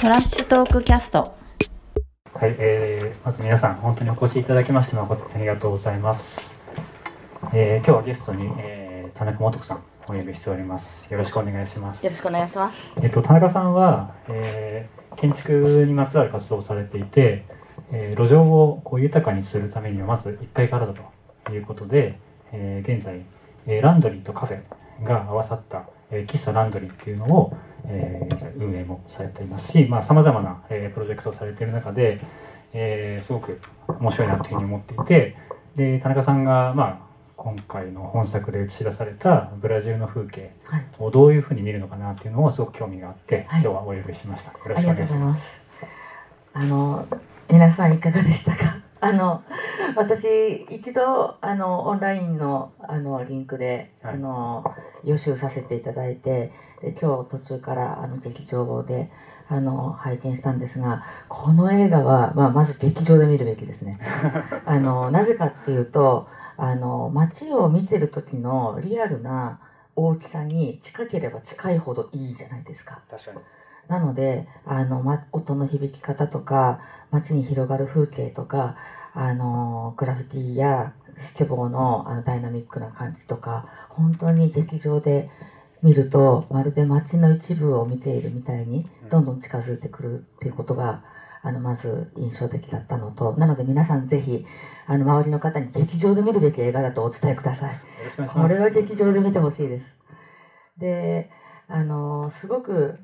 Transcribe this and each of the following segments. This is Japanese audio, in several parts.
トラッシュトークキャストはい、えー、まず皆さん本当にお越しいただきまして誠にありがとうございます。えー、今日はゲストに、えー、田中元子さんをお呼びしております。よろしくお願いします。よろしくお願いします。えっと田中さんは、えー、建築にまつわる活動をされていて、えー、路上をこう豊かにするためにはまず1階からだということで、えー、現在、えー、ランドリーとカフェが合わさった、えー、喫茶ランドリーっていうのを、えー、運営もされていますし、まあ、様々な、えー、プロジェクトをされている中で、えー、すごく面白いなというふうに思っていて、で、田中さんが、まあ、今回の本作で映し出されたブラジルの風景をどういうふうに見るのかなっていうのをすごく興味があって、はい今日はお呼びしました。よろあしくお願いしま。りがとうございますす。あの皆さんいかがでしたか？あの私一度あのオンラインのあのリンクで、はいあの予習させていただいてで今日途中からあの劇場であの拝見したんですがこの映画は、まあ、まず劇場で見るべきですね。あのなぜかっていうとあの街を見てる時のリアルな大きさに近ければ近いほどいいじゃないですか。確かに。なのであの、ま、音の響き方とか街に広がる風景とかあのグラフィティやスケボーのあのダイナミックな感じとか本当に劇場で見るとまるで街の一部を見ているみたいにどんどん近づいてくるっていうことがあのまず印象的だったのとなので皆さんぜひあの周りの方に劇場で見るべき映画だとお伝えください。これは劇場で見てほしいです。で、あの、すごく、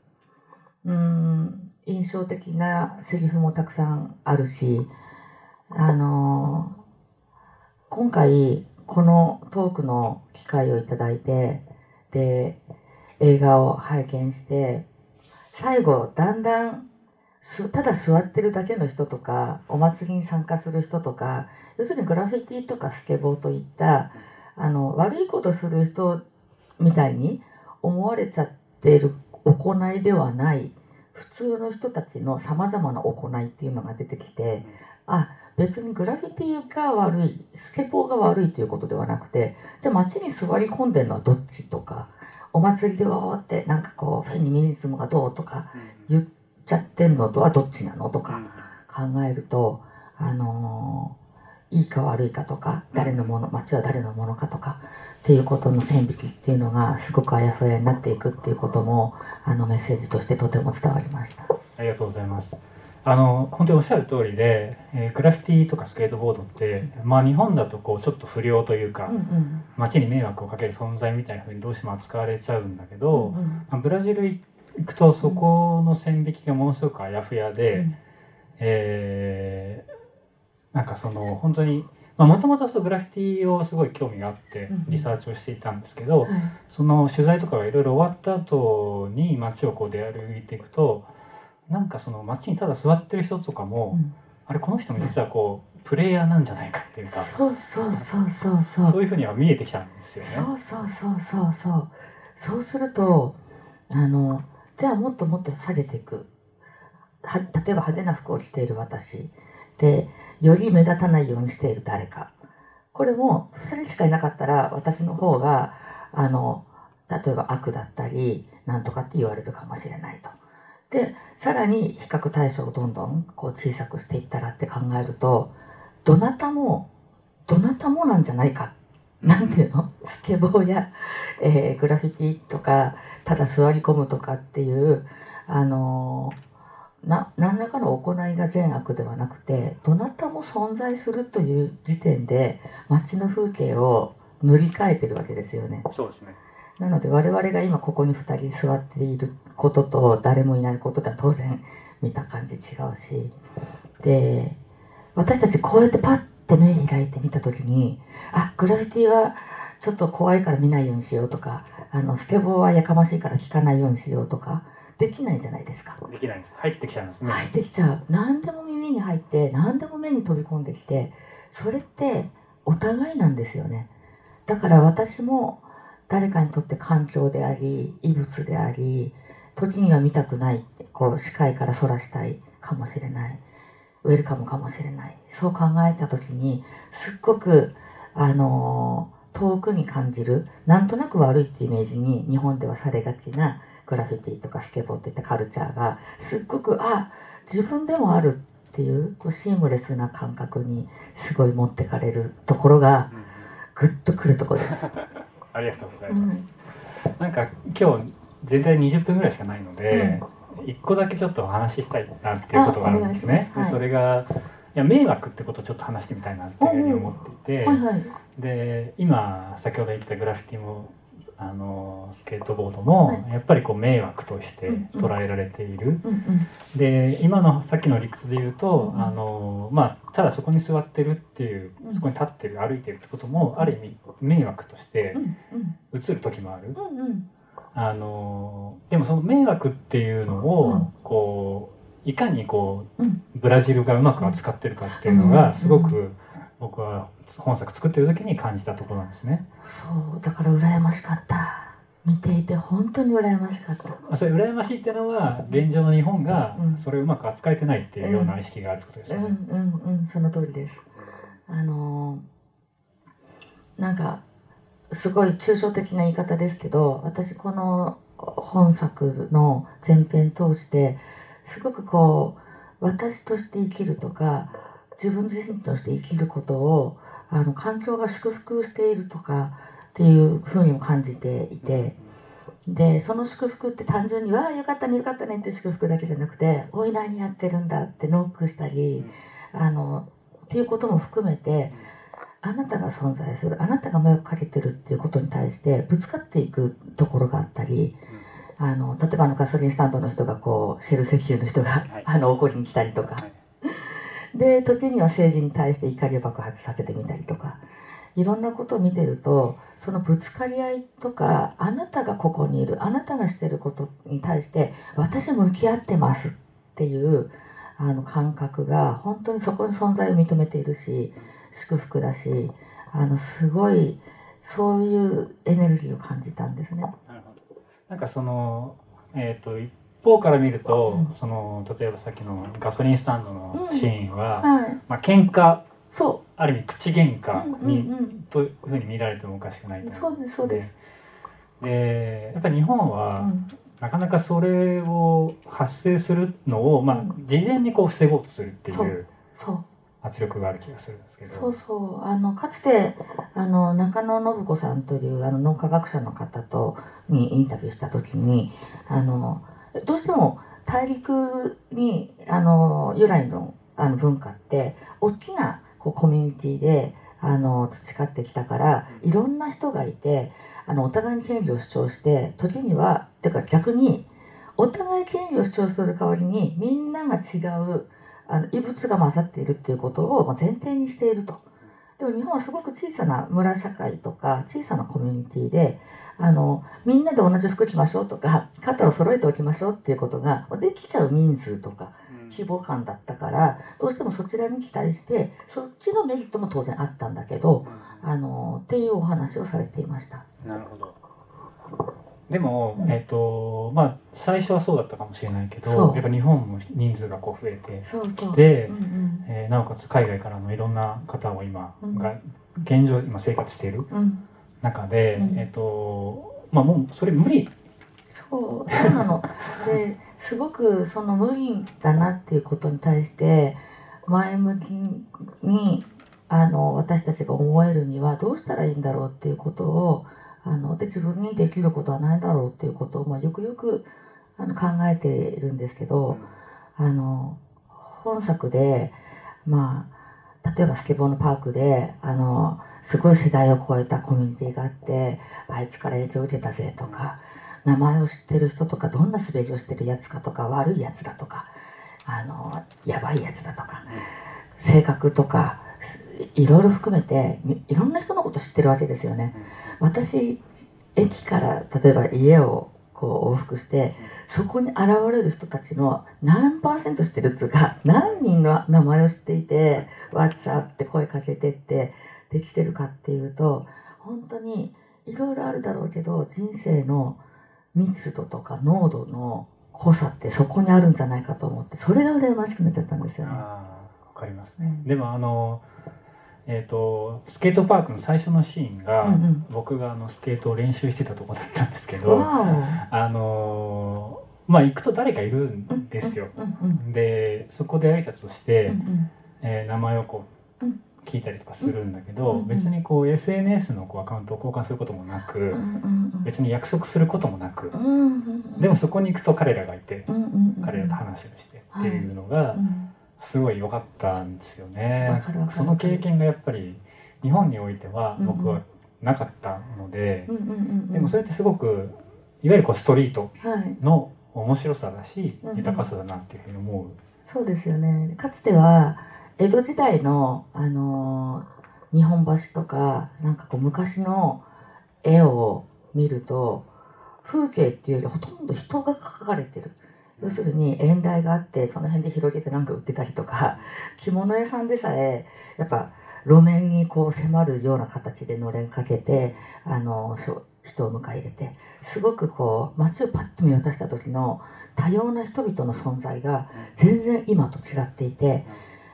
うん、印象的なセリフもたくさんあるし、あの、今回、このトークの機会をいただいて、で、映画を拝見して、最後、だんだん、ただ座ってるだけの人とか、お祭りに参加する人とか、要するにグラフィティとかスケボーといった、あの悪いことする人みたいに思われちゃってる行いではない普通の人たちのさまざまな行いっていうのが出てきてあ別にグラフィティが悪いスケボーが悪いということではなくてじゃあ街に座り込んでるのはどっちとかお祭りでわーってなんかこうフェミニズムがどうとか言っちゃってんのとはどっちなのとか考えるとあのーいいか悪いかとか誰のもの町は誰のものかとかっていうことの線引きっていうのがすごくあやふやになっていくっていうこともあのメッセージとしてとても伝わりました。ありがとうございます。あの本当におっしゃる通りで、えーグラフィティとかスケートボードって、まあ、日本だとこうちょっと不良というか、うんうん街に迷惑をかける存在みたいな風にどうしても扱われちゃうんだけど、うんうんまあブラジル行くとそこの線引きがものすごくあやふやで、うんえーなんかその本当にもともとグラフィティをすごい興味があってうんリサーチをしていたんですけど、はい。その取材とかがいろいろ終わった後に街をこう出歩いていくとなんかその街にただ座ってる人とかも、うん。あれこの人も実はこうプレイヤーなんじゃないかっていうかそうそうそうそうそう。そういうふうには見えてきたんですよね。そうそうそうそうそう。そうするとあのじゃあもっともっと下げていく。は例えば派手な服を着ている私。でより目立たないようにしている誰か。これも2人しかいなかったら私の方があの例えば悪だったりなんとかって言われるかもしれないと。でさらに比較対象をどんどんこう小さくしていったらって考えるとどなたもどなたもなんじゃないか。なんていうの？スケボーや、えーグラフィティとかただ座り込むとかっていうあのーな何らかの行いが善悪ではなくてどなたも存在するという時点で街の風景を塗り替えてるわけですよね。そうですねなので我々が今ここに2人座っていることと誰もいないことでは当然見た感じ違うしで私たちこうやってパッて目開いて見た時にあグラフィティはちょっと怖いから見ないようにしようとかあのスケボーはやかましいから聞かないようにしようとかできないじゃないですか。できないです。入ってきちゃうんですね。入ってきちゃう。何でも耳に入って何でも目に飛び込んできてそれってお互いなんですよね。だから私も誰かにとって環境であり異物であり時には見たくないこう視界からそらしたいかもしれない。ウェルカムかもしれない。そう考えた時にすっごくあの遠くに感じるなんとなく悪いってイメージに日本ではされがちなグラフィティとかスケボーっていったカルチャーがすっごくあ自分でもあるっていうこうシームレスな感覚にすごい持ってかれるところがグッとくるところです。ありがとうございます。なんか今日全体20分ぐらいしかないので、一、個だけちょっとお話ししたいなっていうことがあるんですね。はい、それがいや迷惑ってことをちょっと話してみたいなっていうふうに思っていて、で今先ほど言ったグラフィティもあのスケートボードも、はい、やっぱりこう迷惑として捉えられている、うんうん、で今のさっきの理屈で言うと、うんうん、あのまあ、ただそこに座ってるっていうそこに立ってる歩いてるってこともある意味迷惑として映る時もある、うんうん、あのでもその迷惑っていうのをこういかにこうブラジルがうまく扱ってるかっていうのがすごく僕は本作作ってる時に感じたところなんですね。そうだから羨ましかった見ていて本当に羨ましかったそれ羨ましいっていうのは現状の日本がそれをうまく扱えてないっていうような意識があることですよね。うんうんうん、うん、その通りです。あのなんかすごい抽象的な言い方ですけど私この本作の前編通してすごくこう私として生きるとか自分自身として生きることをあの環境が祝福しているとかっていうふうにも感じていてでその祝福って単純に「わあよかったねよかったね」って祝福だけじゃなくて「おい何やってるんだ」ってノックしたりあのっていうことも含めてあなたが存在するあなたが迷惑かけてるっていうことに対してぶつかっていくところがあったり。あの例えばあのガソリンスタンドの人がこうシェル石油の人が、はい、あの怒りに来たりとか、はいで時には政治に対して怒りを爆発させてみたりとかいろんなことを見てるとそのぶつかり合いとかあなたがここにいるあなたがしてることに対して私向き合ってますっていうあの感覚が本当にそこに存在を認めているし祝福だしあのすごいそういうエネルギーを感じたんですね。なるほどなんかその、えーと方から見ると、うん、その例えばさっきのガソリンスタンドのシーンは、うんはい、まあ喧嘩そう。ある意味口喧嘩に、うんうんうん、というふうに見られてもおかしくないとそうですそうです。でやっぱり日本は、うん、なかなかそれを発生するのを、まあ、事前にこう防ごうとするっていう。圧力がある気がするんですけど。そうそう。あのかつてあの中野信子さんというあの脳科学者の方とにインタビューした時にあのどうしても大陸にあの由来のあの文化って大きなこうコミュニティであの培ってきたからいろんな人がいてあのお互いに権利を主張して時にはていうか逆にお互い権利を主張する代わりにみんなが違うあの異物が混ざっているっていうことを前提にしていると。でも日本はすごく小さな村社会とか小さなコミュニティであのみんなで同じ服着ましょうとか肩を揃えておきましょうっていうことができちゃう人数とか規模感だったからどうしてもそちらに期待してそっちのメリットも当然あったんだけど、あのっていうお話をされていました。なるほどでも、うん、えっ、ー、とまあ最初はそうだったかもしれないけどやっぱ日本も人数がこう増えてきて、う。んうん、えー、なおかつ海外からのいろんな方を今、うん、が現状今生活している。うん。中で、うん、えっ、とまあもうそれ無理。そうそうなの。ですごくその無理だなっていうことに対して前向きにあの私たちが思えるにはどうしたらいいんだろうっていうことをあので自分にできることはないだろうっていうことを、まあ、よくよくあの考えているんですけど、あの本作でまあ例えばスケボーのパークであのすごい世代を超えたコミュニティがあってあいつから影響を受けたぜとか名前を知ってる人とかどんな滑りをしてるやつかとか悪いやつだとかあのやばいやつだとか性格とかいろいろ含めていろんな人のこと知ってるわけですよね。私駅から例えば家をこう往復してそこに現れる人たちの何パーセント知ってるっつうか 何人の名前を知っていて「What's up?」って声かけてってできてるかっていうと本当にいろいろあるだろうけど人生の密度とか濃度の濃さってそこにあるんじゃないかと思ってそれが羨ましくなっちゃったんですよね。わかりますね、うん、でもあのえー、とスケートパークの最初のシーンが、うんうん。僕があのスケートを練習してたとこだったんですけど、わあのーまあ行くと誰かいるんですよ。でそこで挨拶をして、うんうん。えー名前をこううん。聞いたりとかするんだけど、うんうん別にこう SNS のこうアカウントを交換することもなく、別に約束することもなく、でもそこに行くと彼らがいて、彼らと話をしてっていうのがうんすごい良かったんですよね。その経験がやっぱり日本においてはうんうん。僕はなかったのでう、んうんうんうん。でもそれってすごくいわゆるこうストリートはい。の面白さだしうんうん。豊かさだなっていうふうに思う。そうですよね。かつては江戸時代の、あのー日本橋とかなんかこう昔の絵を見ると風景っていうよりほとんど人が描かれてる要するに縁台があってその辺で広げてなんか売ってたりとか 着物屋さんでさえやっぱ路面にこう迫るような形でのれんかけてあの人を迎え入れてすごくこう街をパッと見渡した時の多様な人々の存在が全然今と違っていて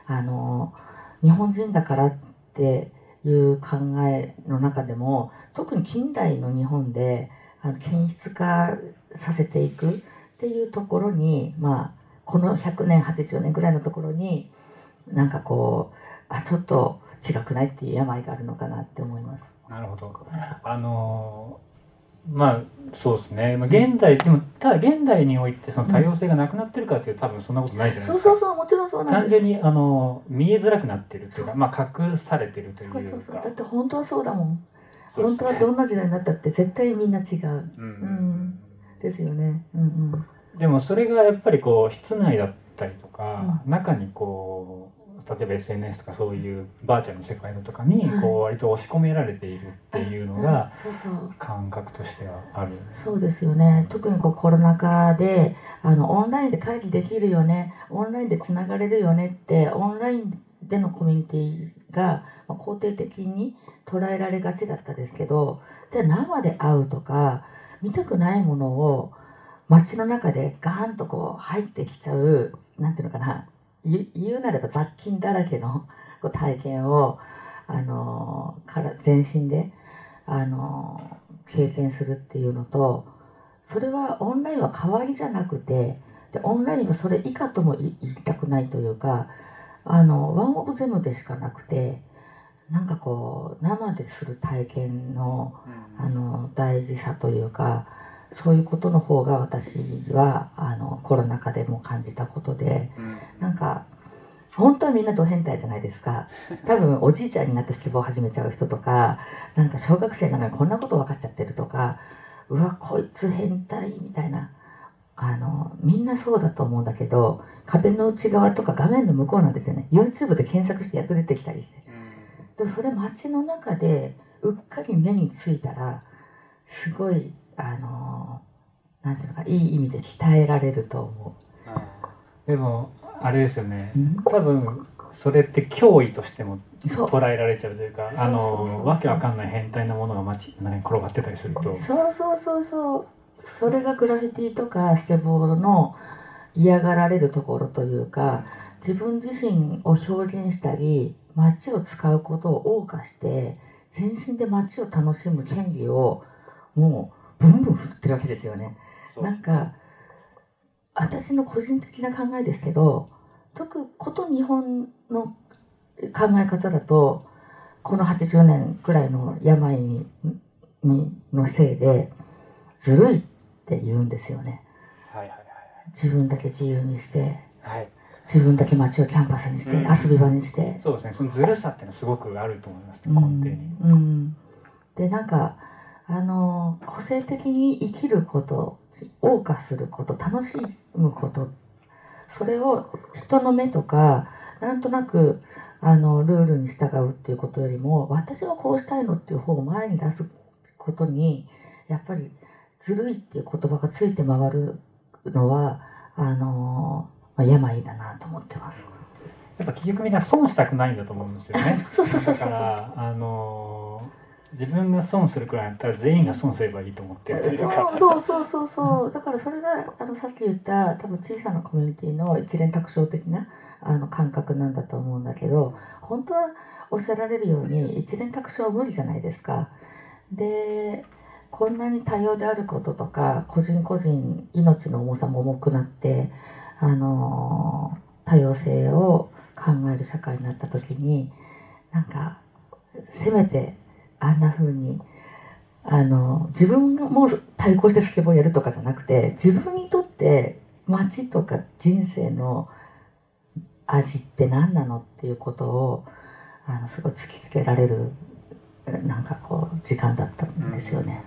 あの日本人だからっていう考えの中でも特に近代の日本であの均質化させていくっていうところにまあこの100年80年ぐらいのところになんかこうあちょっと違くないっていう病があるのかなって思います。なるほど。あのーまあそうですね。まあ現代でもただ現代においてその多様性がなくなってるかっていうと多分そんなことないじゃないそうですか。そうそうもちろんそうなんです。単純にあの見えづらくなってるっていうか、まあ隠されてるというか。そうそうそう。だって本当はそうだもん。本当はどんな時代になったって絶対みんな違う。うんん。ですよね。うんうんでもそれがやっぱりこう室内だったりとか、中にこう例えば SNS とかそういうバーチャルの世界のとかにはい。こう割と押し込められているっていうのが感覚としてはある。そうですよね。特にこうコロナ禍であのオンラインで会議できるよね。オンラインでつながれるよねってオンラインでのコミュニティがまあ肯定的に捉えられがちだったですけどじゃあ生で会うとか見たくないものを街の中でガーンとこう入ってきちゃうなんていうのかな言うなれば雑菌だらけのこう体験をあのから全身であの経験するっていうのとそれはオンラインは代わりじゃなくてでオンラインはそれ以下とも言言いたくないというかあのワンオブゼムでしかなくてなんかこう生でする体験のあの大事さというかそういうことの方が私はあのコロナ禍でも感じたことでなんか本当はみんなド変態じゃないですか。多分おじいちゃんになってスケボーを始めちゃう人とかなんか小学生なのにこんなこと分かっちゃってるとかうわこいつ変態みたいな。あのみんなそうだと思うんだけど壁の内側とか画面の向こうなんですよね。YouTube で検索してやっと出てきたりして。でもそれ街の中でうっかり目についたらすごいあのなんていうのかいい意味で鍛えられると思でもあれですよね。う、うん、多分それって脅威としても捉えられちゃうというかあそうそうそうそう。のわけわかんない変態なものが街に転がってたりすると。そうそうそうそう。それがグラフィティとかスケボーの嫌がられるところというか自分自身を表現したり街を使うことを謳歌して全身で街を楽しむ権利をもうブンブン振ってるわけですよね。なんか私の個人的な考えですけど特こと日本の考え方だとこの80年くらいの病ににのせいでずるいって言うんですよね。はいはい自分だけ自由にしてはいはい。自分だけ街をキャンパスにして、うん。遊び場にして、そうですね。そのずるさっていうのはすごくあると思いますね。うん。根底に。うん、でなんかあの個性的に生きること謳歌すること楽しむことそれを人の目とかなんとなくあのルールに従うっていうことよりも私はこうしたいのっていう方を前に出すことにやっぱりずるいっていう言葉がついて回るのはあの、まあ、病だなと思ってます。やっぱ結局みんな損したくないんだと思うんですよね。そうそうそうだそうからあの自分が損するくらいだったら全員が損すればいいと思ってるというか。そうそうそうそうだからそれがあのさっき言った多分小さなコミュニティの一連卓上的なあの感覚なんだと思うんだけど本当はおっしゃられるように一連卓上は無理じゃないですか。でこんなに多様であることとか個人個人命の重さも重くなってあの多様性を考える社会になった時になんかせめてあんな風にあの自分がもう対抗してスケボーやるとかじゃなくて自分にとって街とか人生の味って何なのっていうことをあのすごい突きつけられるなんかこう時間だったんですよね。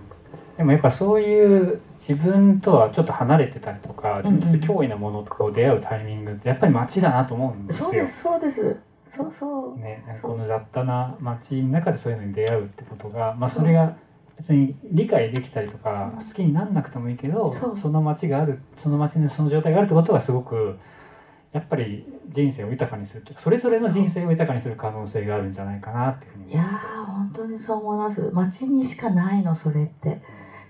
でもやっぱそういう自分とはちょっと離れてたりとか、うんうんちょっと脅威なものとかを出会うタイミングってやっぱり街だなと思うんですよ。そうですそうですそうそう。ね、この雑多な街の中でそういうのに出会うってことが、まあ、それが別に理解できたりとかうん。好きになんなくてもいいけどそう。の街があるその街にその状態があるってことがすごくやっぱり人生を豊かにするというかそれぞれの人生を豊かにする可能性があるんじゃないかなっていうふうにいやー本当にそう思います。街にしかないのそれって。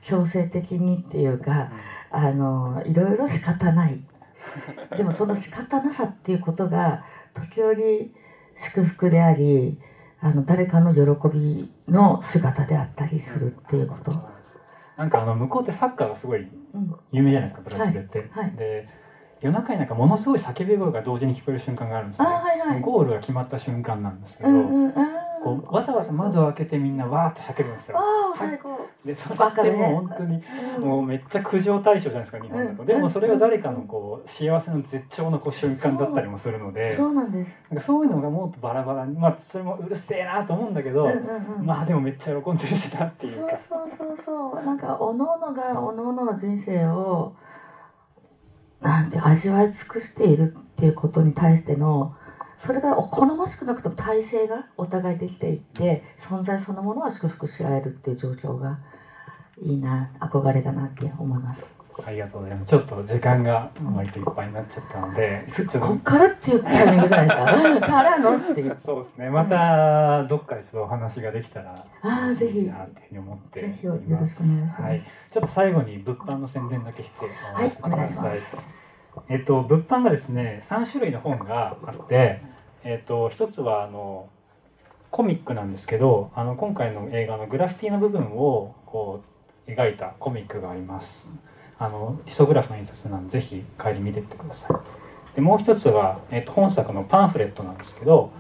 強制的にっていうかあのいろいろ仕方ない。でもその仕方なさっていうことが時折祝福でありあの誰かの喜びの姿であったりするっていうこと、なんかあの向こうってサッカーがすごいうん、有名じゃないですかブラジルって。はい。で夜中になんかものすごい叫び声が同時に聞こえる瞬間があるんですあね。はいはい。ゴールが決まった瞬間なんですけど、うんうん。あこうわざわざ窓を開けてみんなわーって叫ぶんですよ。あー最高、でそれってもう本当にうん。もうめっちゃ苦情対象じゃないですか日本だと、うん。でもそれが誰かのこう幸せの絶頂のこう瞬間だったりもするのでそうなんです、なんかそういうのがもっとバラバラにまあそれもうるせえなと思うんだけど、まあでもめっちゃ喜んでるしなっていうか。そうそうそうそう。なんかおのおのがおのおのの人生をなんて味わい尽くしているっていうことに対してのそれが好ましくなくても体制がお互いできていって存在そのものは祝福し合えるっていう状況がいいな憧れだなって思います。ありがとうございますちょっと時間が割といっぱいになっちゃったのでちょっとこっからっていうタイミングじゃないですか？からのっていう。そうですねまたどっかでちょっとお話ができたらあーぜひなっていうふうに思ってぜひよろしくお願いします。はい、ちょっと最後に物販の宣伝だけしてはいお願いします。えっと物販がですね3種類の本があって、えっと一つはあのコミックなんですけど、あの今回の映画のグラフィティの部分をこう描いたコミックがあります。あのリソグラフの印刷なんでぜひ帰り見てってください。でもう一つはえっと本作のパンフレットなんですけど。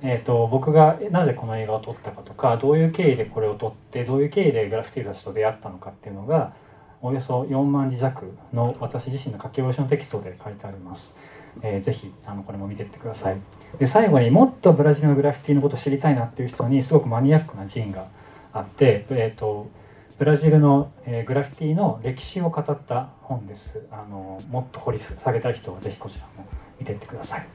えー、と僕がなぜこの映画を撮ったかとかどういう経緯でこれを撮ってどういう経緯でグラフィティたちと出会ったのかっていうのがおよそ4万字弱の私自身の書き下ろしのテキストで書いてあります。えーぜひあのこれも見てってください。で最後にもっとブラジルのグラフィティのことを知りたいなっていう人にすごくマニアックなシーンがあって、えー、とブラジルの、えーグラフィティの歴史を語った本です。あのもっと掘り下げたい人はぜひこちらも見てってください。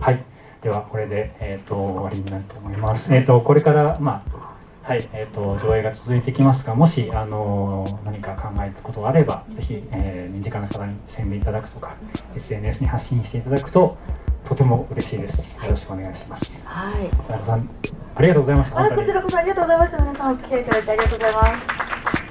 はい。ではこれで、えー、と終わりになると思います。えー、とこれから、まあはいえー、と上映が続いていきますがもし、あの何か考えたことがあればぜひ、えー身近な方に宣伝いただくとか SNS に発信していただくととても嬉しいです。よろしくお願いします。はい。田中さんありがとうございました。あこちらこそありがとうございました。皆さんお付き合いいただいてありがとうございます。